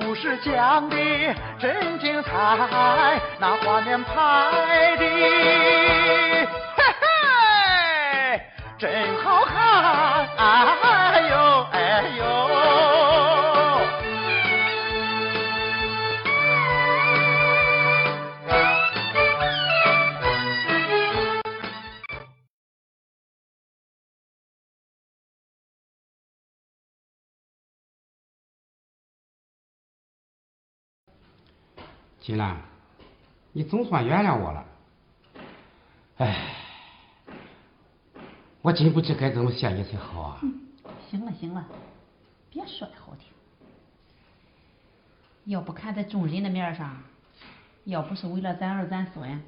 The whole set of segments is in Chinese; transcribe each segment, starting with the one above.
故事讲的真精彩，那画面拍的，嘿嘿，真好看。啊，金兰，你总算原谅我了。哎，我真不知该怎么谢你才好啊。行了行了，别说的好听。要不看在众人的面上，要不是为了咱儿咱孙，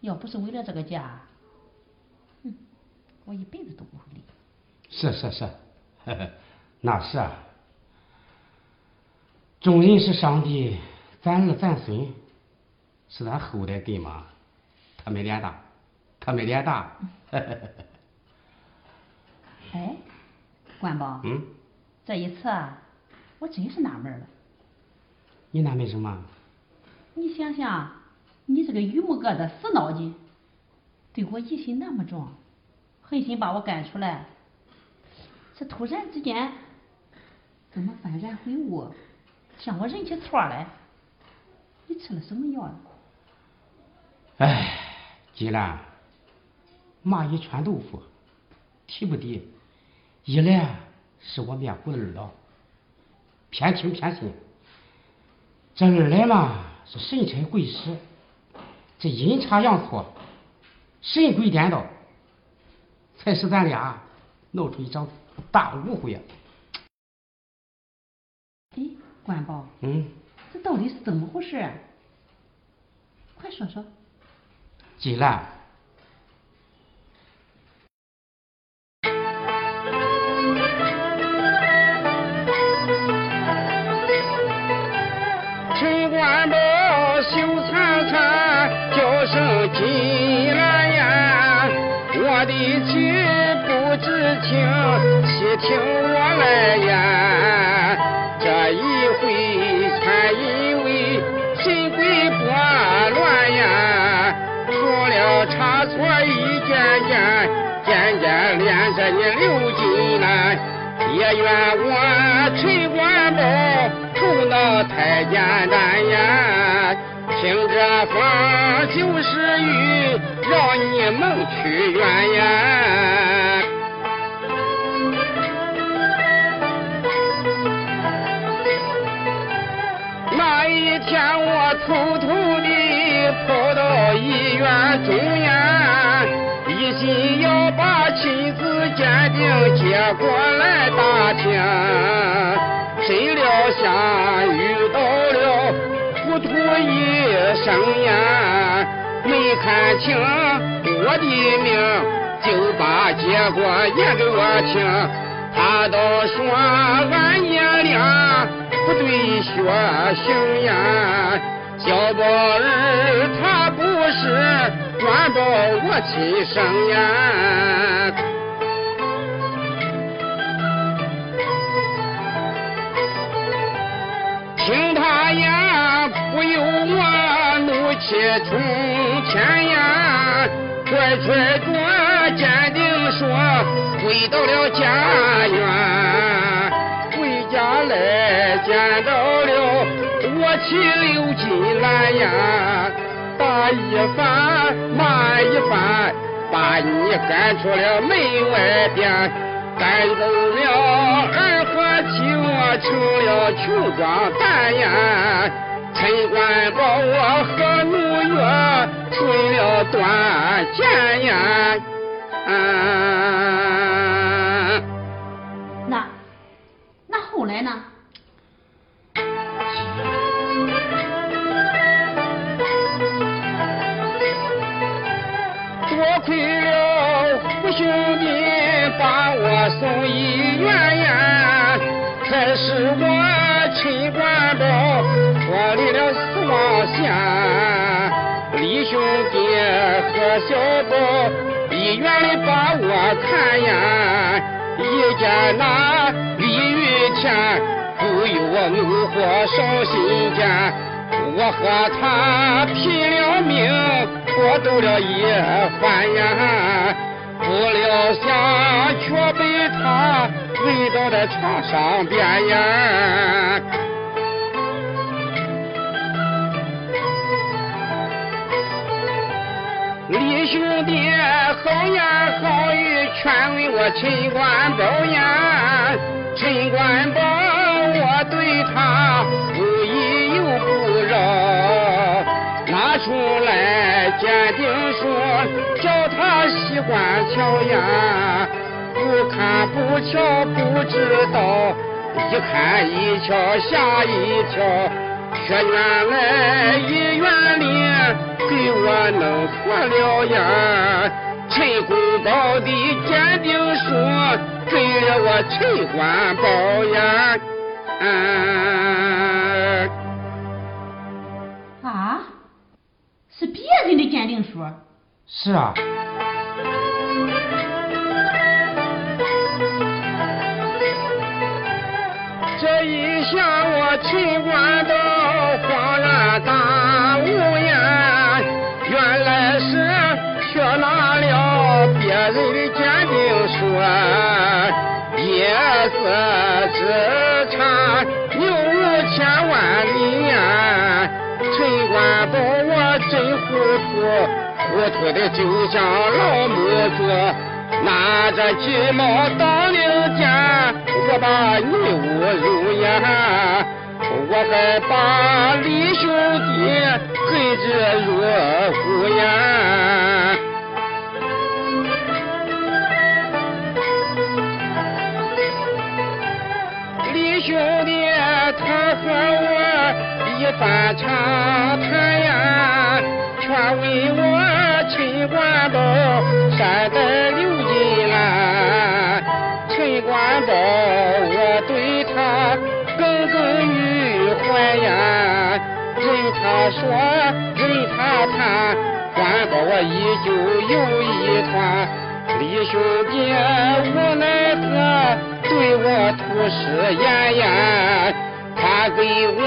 要不是为了这个家，哼，我一辈子都不会离。是是是，呵呵那是啊。众人是上帝，咱儿咱孙是他后代给吗，他没脸大，他没脸大。哎，关宝，嗯，这一次啊，我真是纳闷了。你纳闷什么？你想想，你这个榆木疙瘩死脑筋，对我疑心那么重，狠心把我赶出来，这突然之间怎么幡然悔悟，向我认起错来？你吃了什么药了？哎，金兰，蚂蚁穿豆腐，提不低。一来是我面糊的耳朵，偏听偏信；这二来嘛是神差鬼使，这阴差阳错，神鬼颠倒，才使咱俩闹出一场大误会呀、哎，关宝，嗯，这到底是怎么回事啊？快说说。起来，陈官宝羞惨惨，叫声金兰呀！我的妻不知情，且听我来言。差错一件件，件件连着你刘金兰。也怨我陈官宝头脑太简单呀，听这风就是雨，让你蒙屈冤呀。那一天我偷偷跑到医院中央，一心要把亲子鉴定结果来打听，谁料想遇到了糊涂医生呀，没看清我的命，就把结果也给我听。他倒说俺爷俩不对学行呀，小宝儿他不是关宝我亲生呀。听他言，不由我怒气冲天呀！拽拽着坚定说，回到了家园，回家来见到了我妻刘金兰呀，打一番骂一番，把你赶出了门外边。赶走了儿和妻，我成了穷光蛋呀！陈官保我和奴月顺了断剑呀！那那后来呢？送医院呀，才使我陈官宝脱离了死亡线。李兄弟和小宝医院里把我看呀，一见那李玉田不由我怒火烧心间。我和他拼了命，搏斗了一番呀，不料想却被他围倒在床上边呀。李兄弟好言好语劝慰我陈官宝呀，陈官宝他习惯瞧呀，不看不瞧不知道，一看一瞧吓一跳，却原来医院里。给我弄错了呀！陈公宝的鉴定书给了我陈官宝呀！啊？是别人的鉴定书？是啊。这一下我陈官宝恍然大悟呀！原来是却拿了别人的鉴定书，夜色只差有五千万里呀！陈官宝，我真糊涂，糊涂的就像老母猪，拿着鸡毛当令箭，我把你侮辱呀！我还把李兄弟恨之入吐誓言，他给我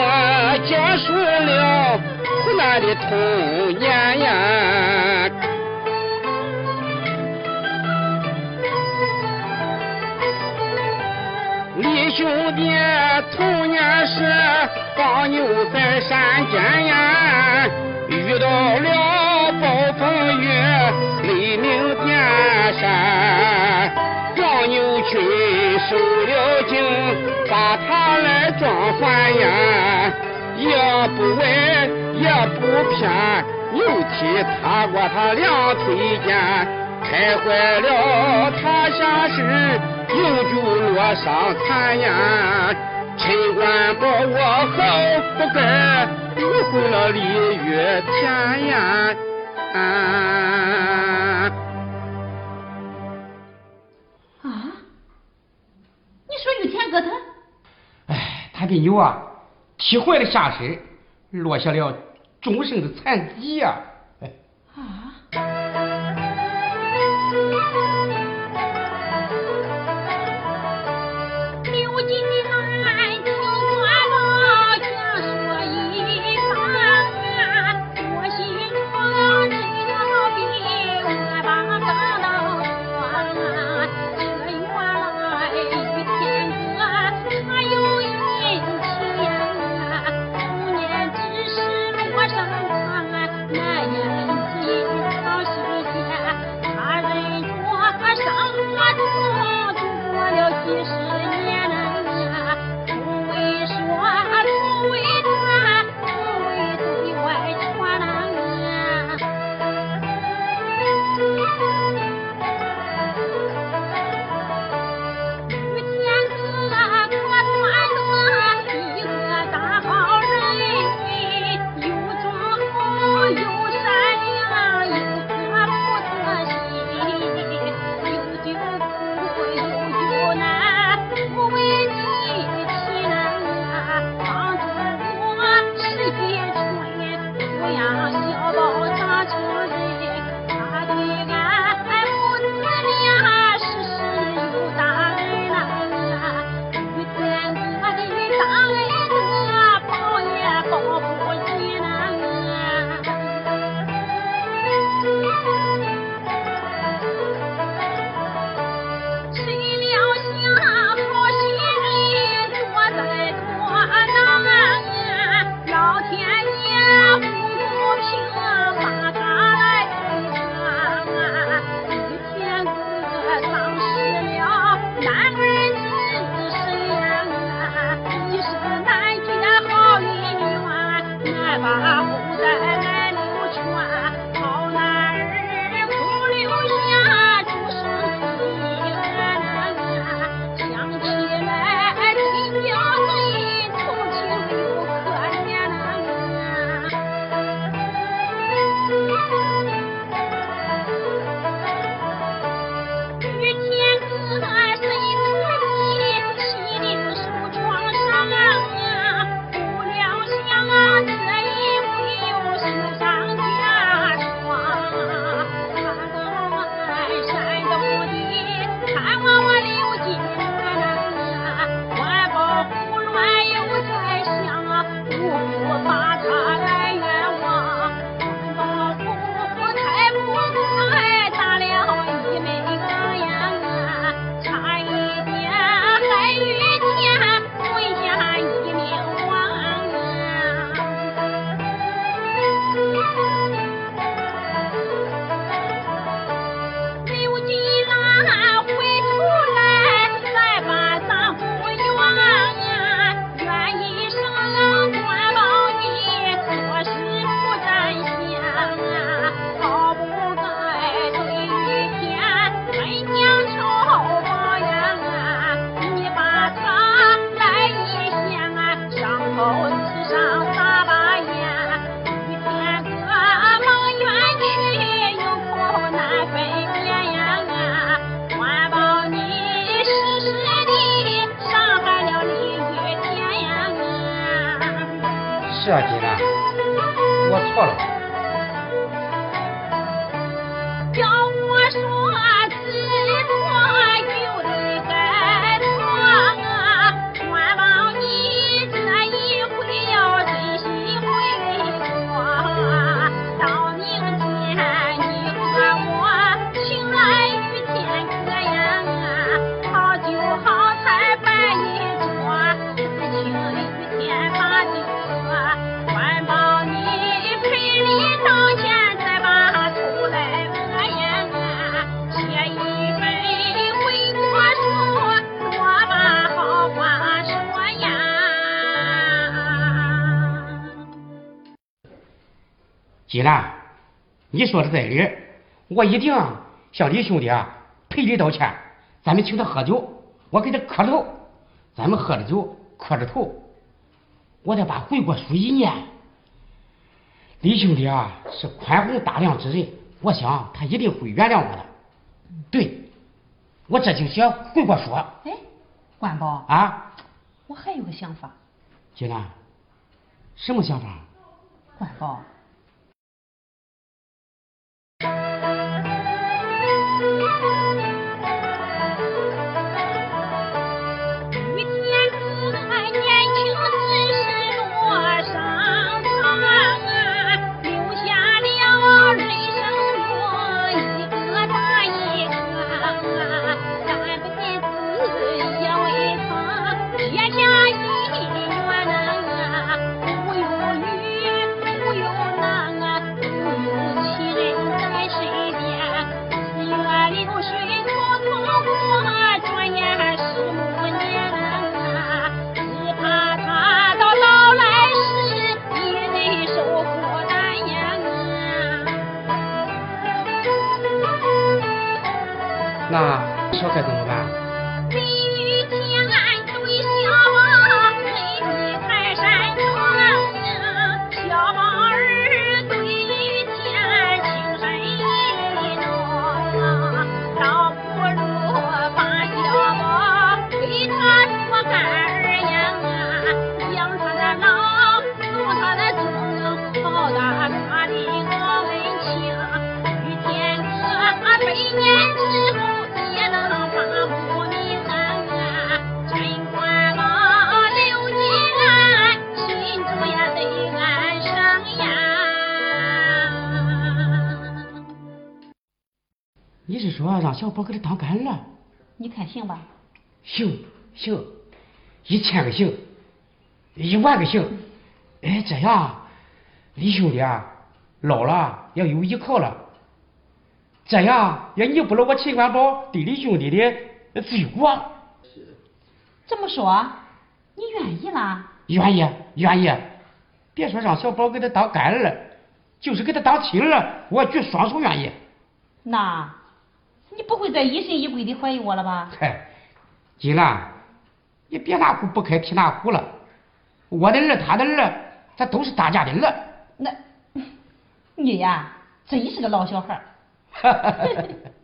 讲述了苦难的童年呀。李兄弟童年时放牛在山间呀，遇到了暴风雨，雷鸣电闪，黄牛群受了惊，把他来撞翻呀，也不歪也不偏，牛蹄踏过他两腿间，踩坏了他下身。永久落上残呀！陈官保我好不该误会了李玉田呀！说玉田哥他？哎，他的牛啊，踢坏了下身，落下了终生的残疾呀！啊！设计的，我错了。金兰，你说的在理，我一定向李兄弟啊赔礼道歉。咱们请他喝酒，我给他磕头，咱们喝着酒，磕着头，我得把悔过书一念。李兄弟啊是宽宏大量之人，我想他一定会原谅我的。对，我这就写悔过书哎，关宝，啊。我还有个想法，金兰，什么想法？关宝。说让小宝给他当干儿？你看行吧？行行，一千个行，一万个行。哎，这样，李兄弟啊，老了要有依靠了。这样也弥补了我秦官宝对李兄弟的罪过。这么说，你愿意啦？愿意，愿意。别说让小宝给他当干儿，就是给他当亲儿，我举双手愿意。那，你不会再疑神疑鬼的怀疑我了吧？嗨，金兰，你别拿壶不开提那壶了。我的儿，他的儿。他都是大家的儿，那你呀，真是个老小孩儿。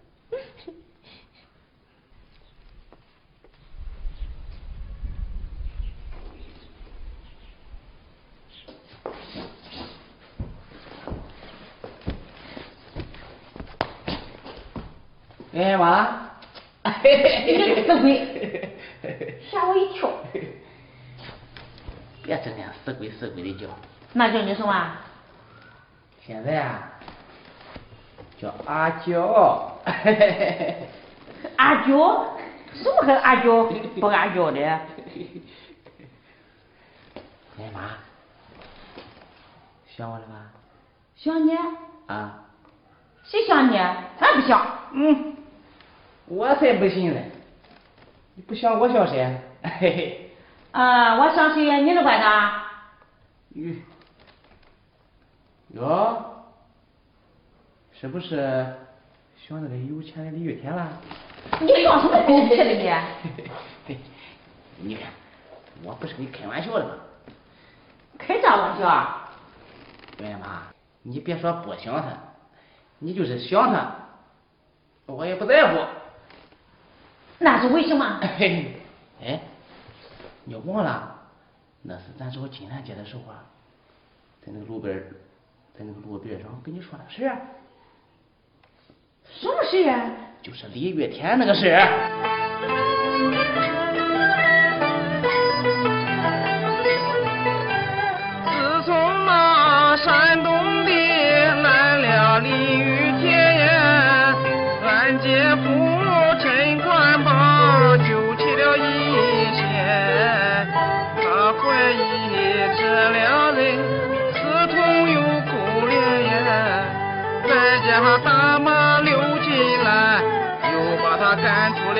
哎妈，你个死鬼，吓我一跳。别整天死鬼死鬼的叫，那叫你什么？现在啊，叫阿娇。阿娇？什么还阿娇 不阿娇的？哎妈，想我了吧？想你。啊。谁想你？俺不想。嗯。我才不信呢。你不想我想谁？嘿嘿。啊，我想谁？你是管他？哟，哟，是不是想那个有钱的李玉田了？你装什么狗屁了你？你看，我不是跟你开玩笑的吗？开啥玩笑？对妈，你别说不想他，你就是想他，我也不在乎。那是为什么？哎。你忘了，那是咱找金兰姐的时候啊，在那个路边，在那个路边上跟你说的事儿。什么事啊？就是李月天那个事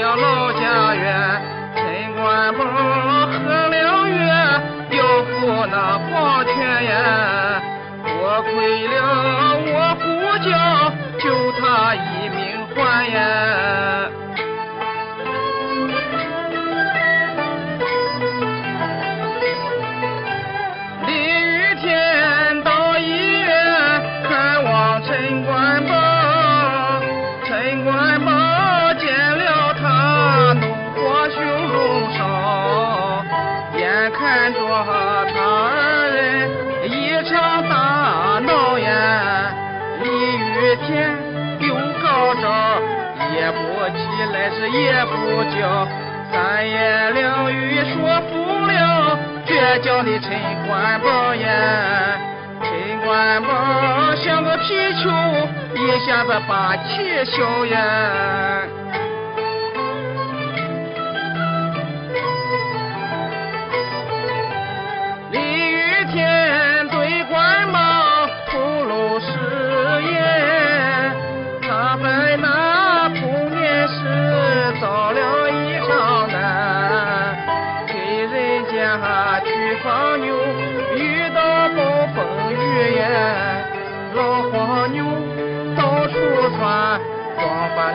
了老家园，陈官宝喝了药，要赴那黄泉呀。多亏了我呼叫，救他一命还呀。三言两语说服了倔强的陈官宝呀，陈官宝像个皮球，一下子把气消呀。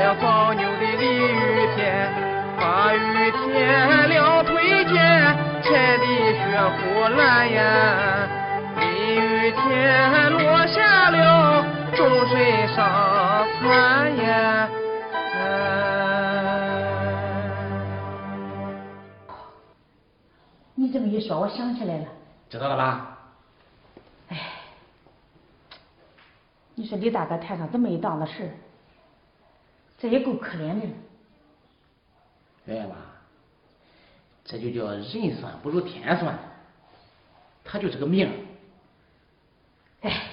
了放牛的李雨天，把雨天两腿间踩的血呼蓝呀，李雨天落下了终身伤残呀。你这么一说，我想起来了。知道了吧？哎，你说李大哥摊上这么一档子事。这也够可怜的了，哎妈，这就叫人算不如天算，他就是个命。哎。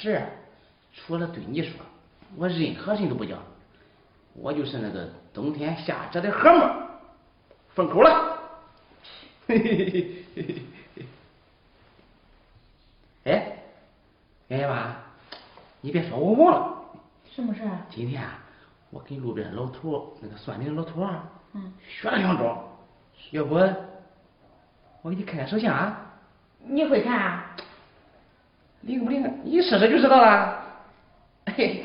事除了对你说，我任何人都不讲。我就是那个冬天下着的禾沫，封口了。嘿嘿嘿嘿嘿嘿。哎，袁姨妈，你别说我忘了，什么事儿？今天啊我跟路边老头那个算命的老头啊，嗯，学了两招，要不我给你看看手相啊？你会看啊？灵不灵？你试试就知道了。嘿嘿，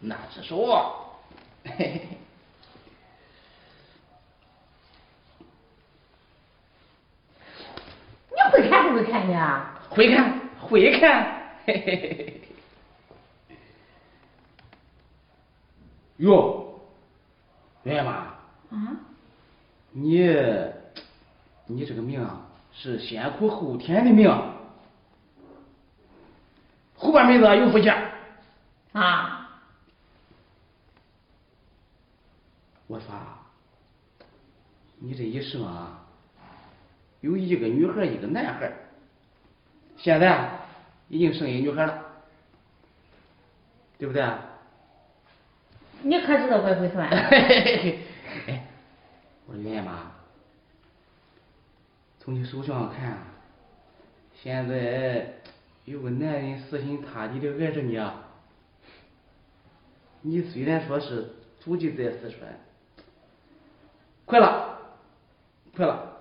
那只手，嘿嘿嘿。你会看不会看呀？会看，会看，嘿嘿嘿嘿。哟，袁妈，啊？你你这个命啊，是先苦后甜的命，后半辈子有福气。啊？我说啊，你这一生啊，有一个女孩，一个男孩，现在已经生一女孩了，对不对？你可知道我会算？哎，我说袁妈，从你手相看，现在有个男人死心塌地的爱着你啊。你虽然说是祖籍在四川，快了，快了，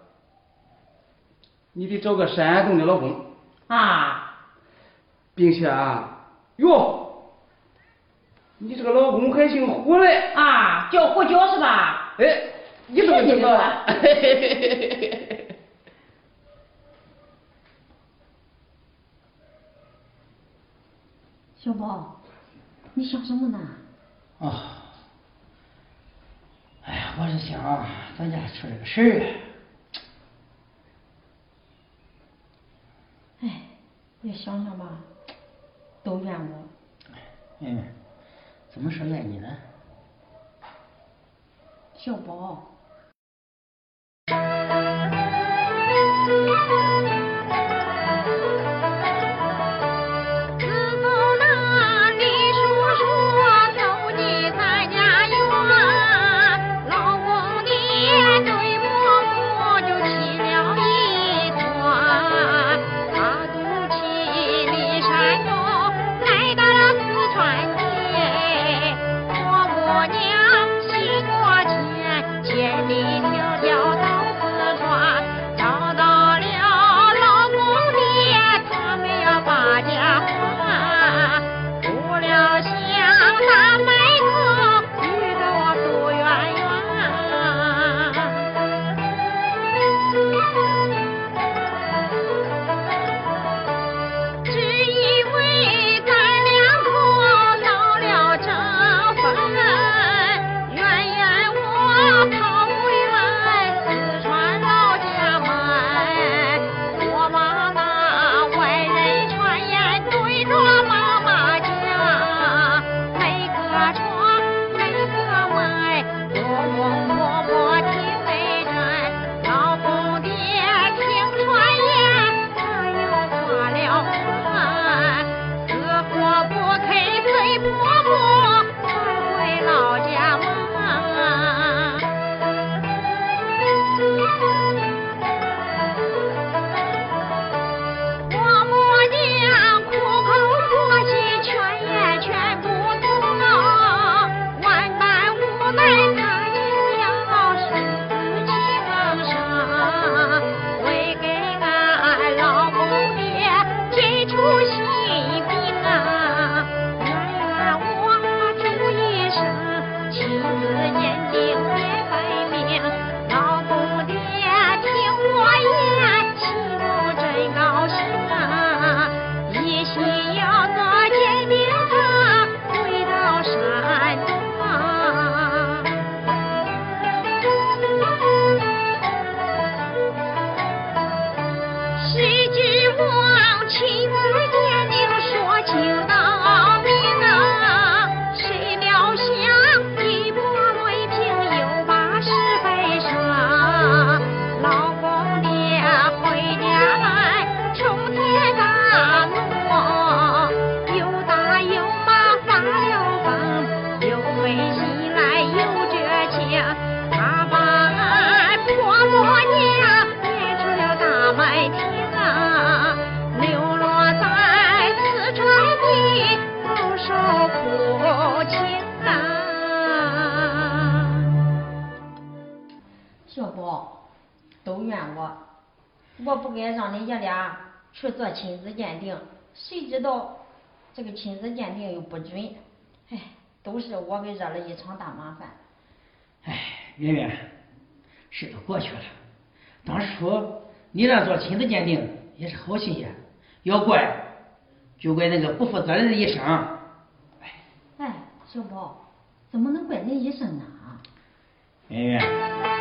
你得找个山东的老公，啊？并且啊，哟，你这个老公还姓胡嘞。啊？叫胡椒是吧？哎，你怎么知道了？小宝，你想什么呢？啊，哎呀，我是想咱家出了个事儿，哎，你想想吧，都怨我。嗯，怎么说怨你呢？小宝，亲子鉴定，谁知道这个亲子鉴定又不准，哎，都是我给惹了一场大麻烦。哎，圆圆，事都过去了。当初你那做亲子鉴定也是好心眼，要怪就怪那个不负责任的医生。哎，小宝，怎么能怪那医生呢？圆圆。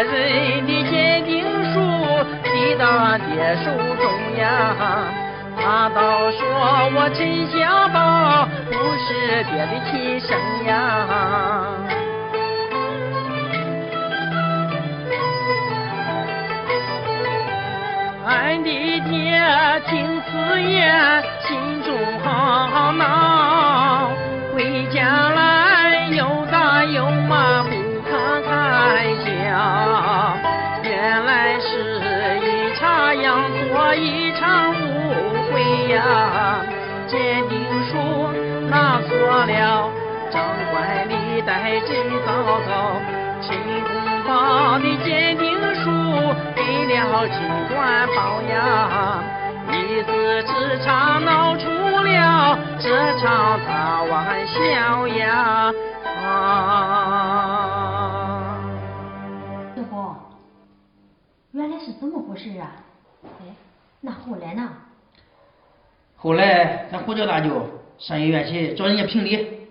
别人的鉴定书递到爹手中呀。他倒说我真相报不是爹的亲生呀。俺的爹听此言，心中好恼，回家来又打又骂，一场误会呀，鉴定书拿错了，长官李代真糟糕，秦公宝的鉴定书给了陈官宝呀，一字之差闹出了这场大玩笑呀啊！小宝，原来是这么回事啊！哎，那后来呢？后来咱胡家大舅上医院去找人家评理，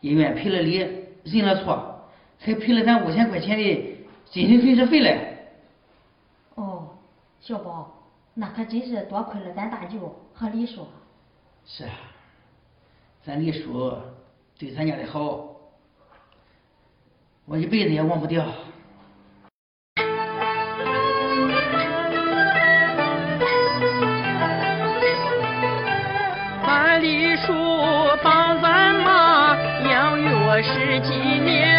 医院赔了理，认了错，还赔了咱五千块钱的精神损失费嘞。哦，小宝，那可真是多亏了咱大舅和李叔。是啊，咱李叔对咱家的好，我一辈子也忘不掉。十几年，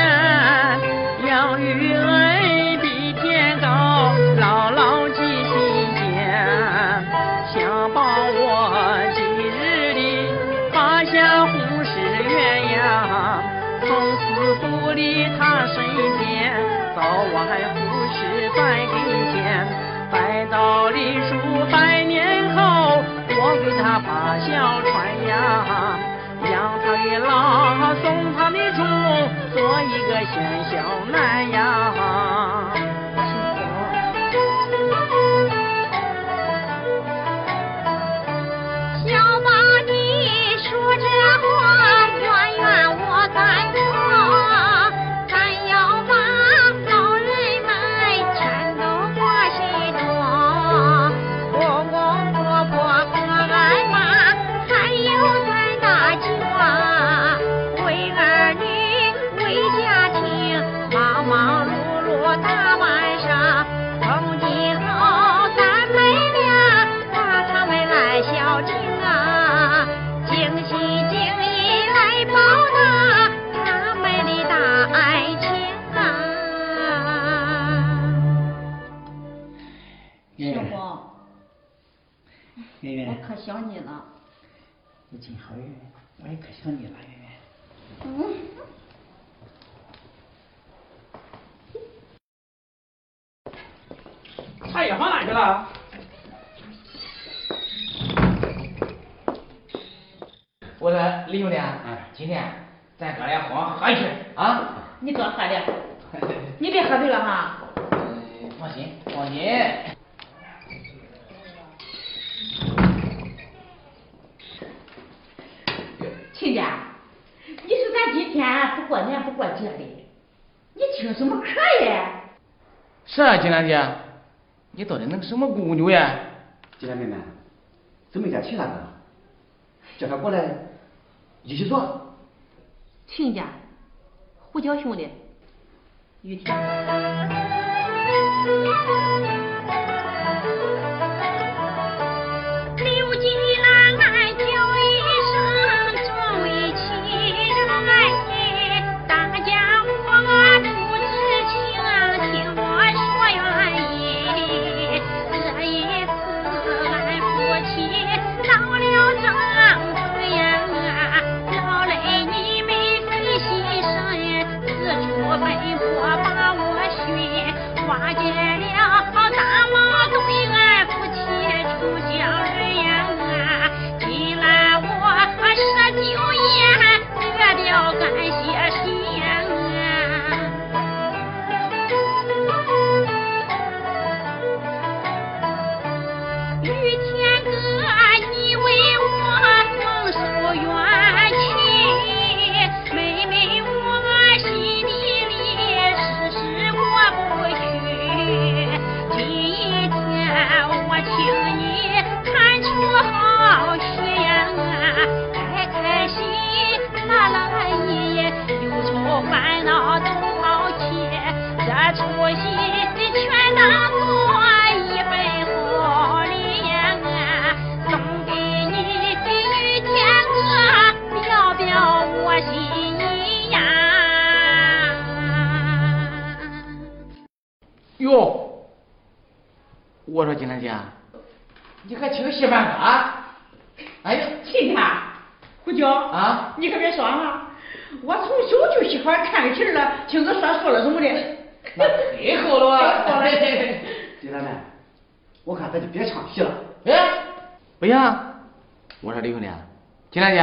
养育恩比天高，牢牢记心间。想保我今日里发下红石鸳鸯，从此不离他身边，早晚护持在跟前。待到李叔百年后，我给他把孝传呀，他的老，送他的终，做一个贤孝男呀。想你了。你真好，圆圆，我也可想你了，圆圆。嗯。茶叶放哪去了？我说李兄弟，今天咱哥俩喝喝一去啊！你多喝点，你别喝醉了哈。嗯，放心，放心。亲家，你说咱今天不过年不过节的，你听什么课呀？是啊，金兰姐，你到底弄什么姑牛呀？金兰妹妹，怎么一点提那个？叫他过来一起做。亲家，胡椒兄弟，雨天。寻，化解了哟，我说金兰姐，你还听戏班啊？哎呀，今天胡椒啊，你可别说啊，我从小就喜欢看个戏了，听个说书了什么的。那太好了啊！金兰妹，我看咱就别唱戏了。哎，不行，我说李兄弟，金兰姐，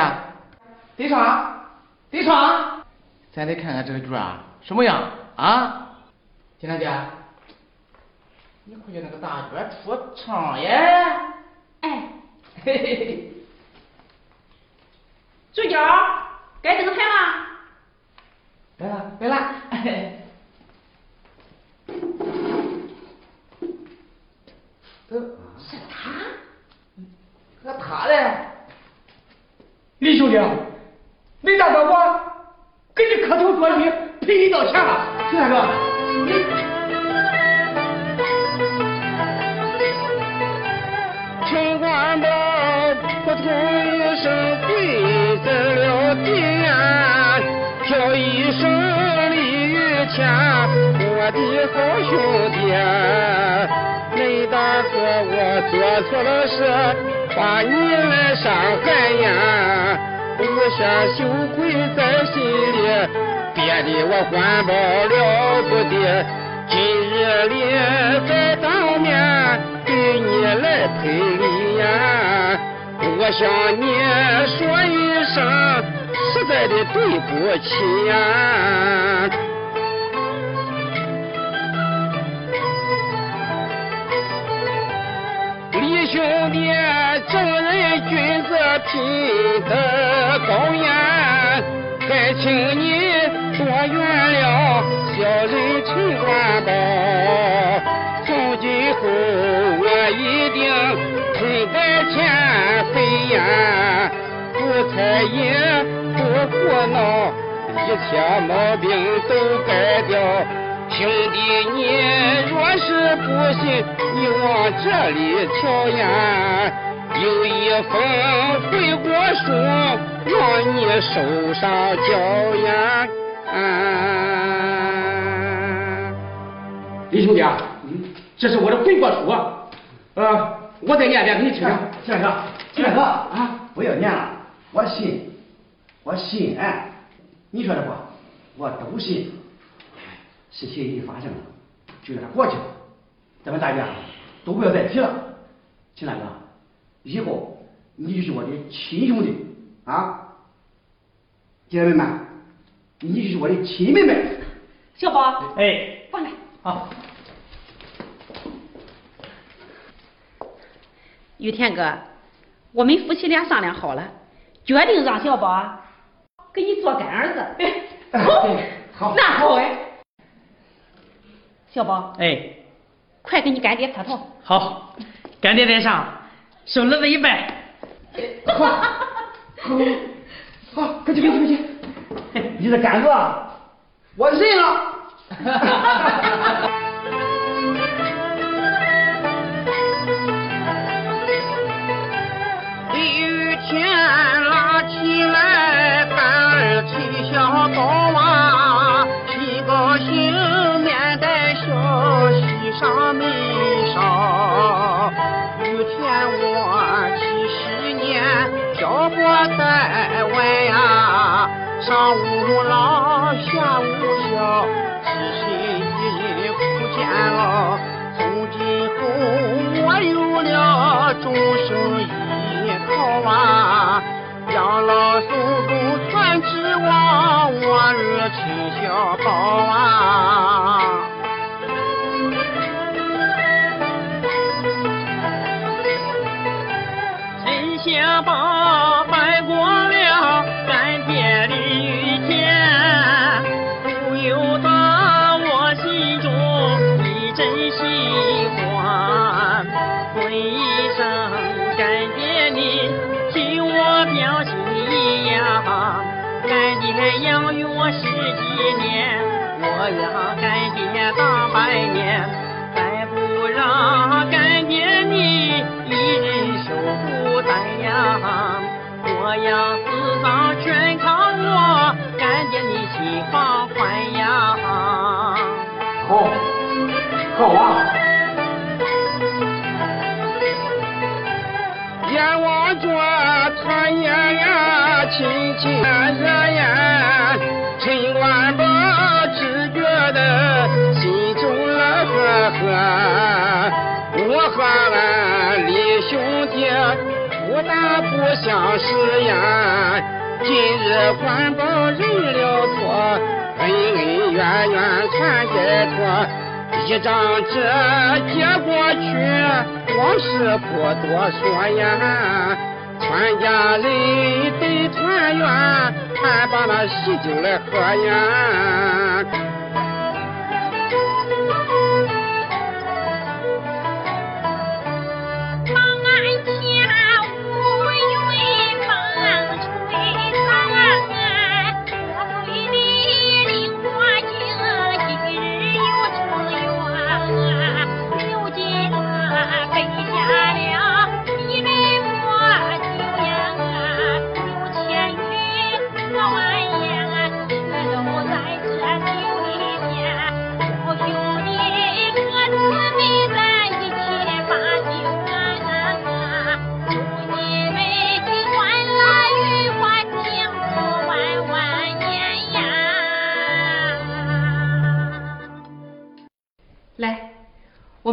得唱，得唱，咱得看看这个剧啊什么样啊？金兰姐，你回去那个大角出场耶！哎，嘿嘿嘿，主角该登台了。来了来了。这 是他。和他嘞？李兄弟，没打算我给你磕头作揖，赔礼道歉了。金大哥，叫一声李玉谦，我的好兄弟，雷大哥我做错了事，把你来伤害呀，无限羞愧在心里，憋得我官保了不得。今日里再当面给你来赔礼呀，我向你说一声实在的对不起呀。李兄弟，正人君子品德高严，还请你多原谅小人陈官宝。从今后我一定寸百千飞呀，不猜疑，不胡闹，一切毛病都改掉。兄弟，你若是不信，你往这里瞧呀，有一封悔过书，让你手上交呀。啊李兄弟啊，这是我的悔过书啊，呃，我再念一遍给你听听。金大哥，金大哥啊，不要念了，我信，我信，哎，你说的不我都信。事情已经发生了，就让它过去了，咱们大家都不要再提了。秦大哥，以后你就是我的亲兄弟啊，姐妹们，你就是我的亲妹妹。小宝，哎，过来。好，于天哥，我们夫妻俩商量好了，决定让小宝给你做干儿子。好，好那好哎。小宝，哎，快给你干爹磕头。好，干爹在上，受儿子一拜。好，好，好，快去，快去，快去！你这干子啊，我认了。高娃起高兴面带笑喜上眉梢不见我几十年漂泊在外啊上无老下无小只身一人不见老从今后我有了终生依靠啊养老送终我儿亲小宝啊。真想把百我养干爹大半年，再不让干爹你一人受孤单呀，我要四方全靠我，干爹你心放宽呀。好，好啊！眼望着团圆呀，亲亲热我和俺李兄弟不大不相识呀，今日环保认了错，恩恩怨怨全解脱。一张纸接过去，往事不多说呀。全家人得团圆，还把那喜酒来喝呀。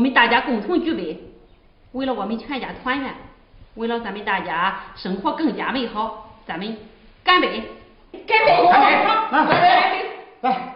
我们大家共同举杯为了我们全家团圆为了咱们大家生活更加美好咱们干杯！干杯！干杯！来干杯来。